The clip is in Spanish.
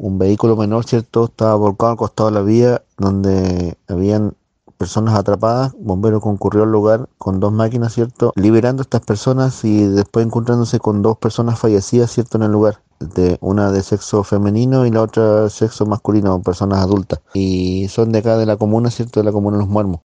un vehículo menor, ¿cierto? Estaba volcado al costado de la vía donde habían personas atrapadas, bomberos concurrió al lugar con dos máquinas, ¿cierto? Liberando a estas personas y después encontrándose con dos personas fallecidas, ¿cierto? En el lugar, de una de sexo femenino y la otra sexo masculino, personas adultas. Y son de acá de la comuna, ¿cierto? De la comuna Los Muermos.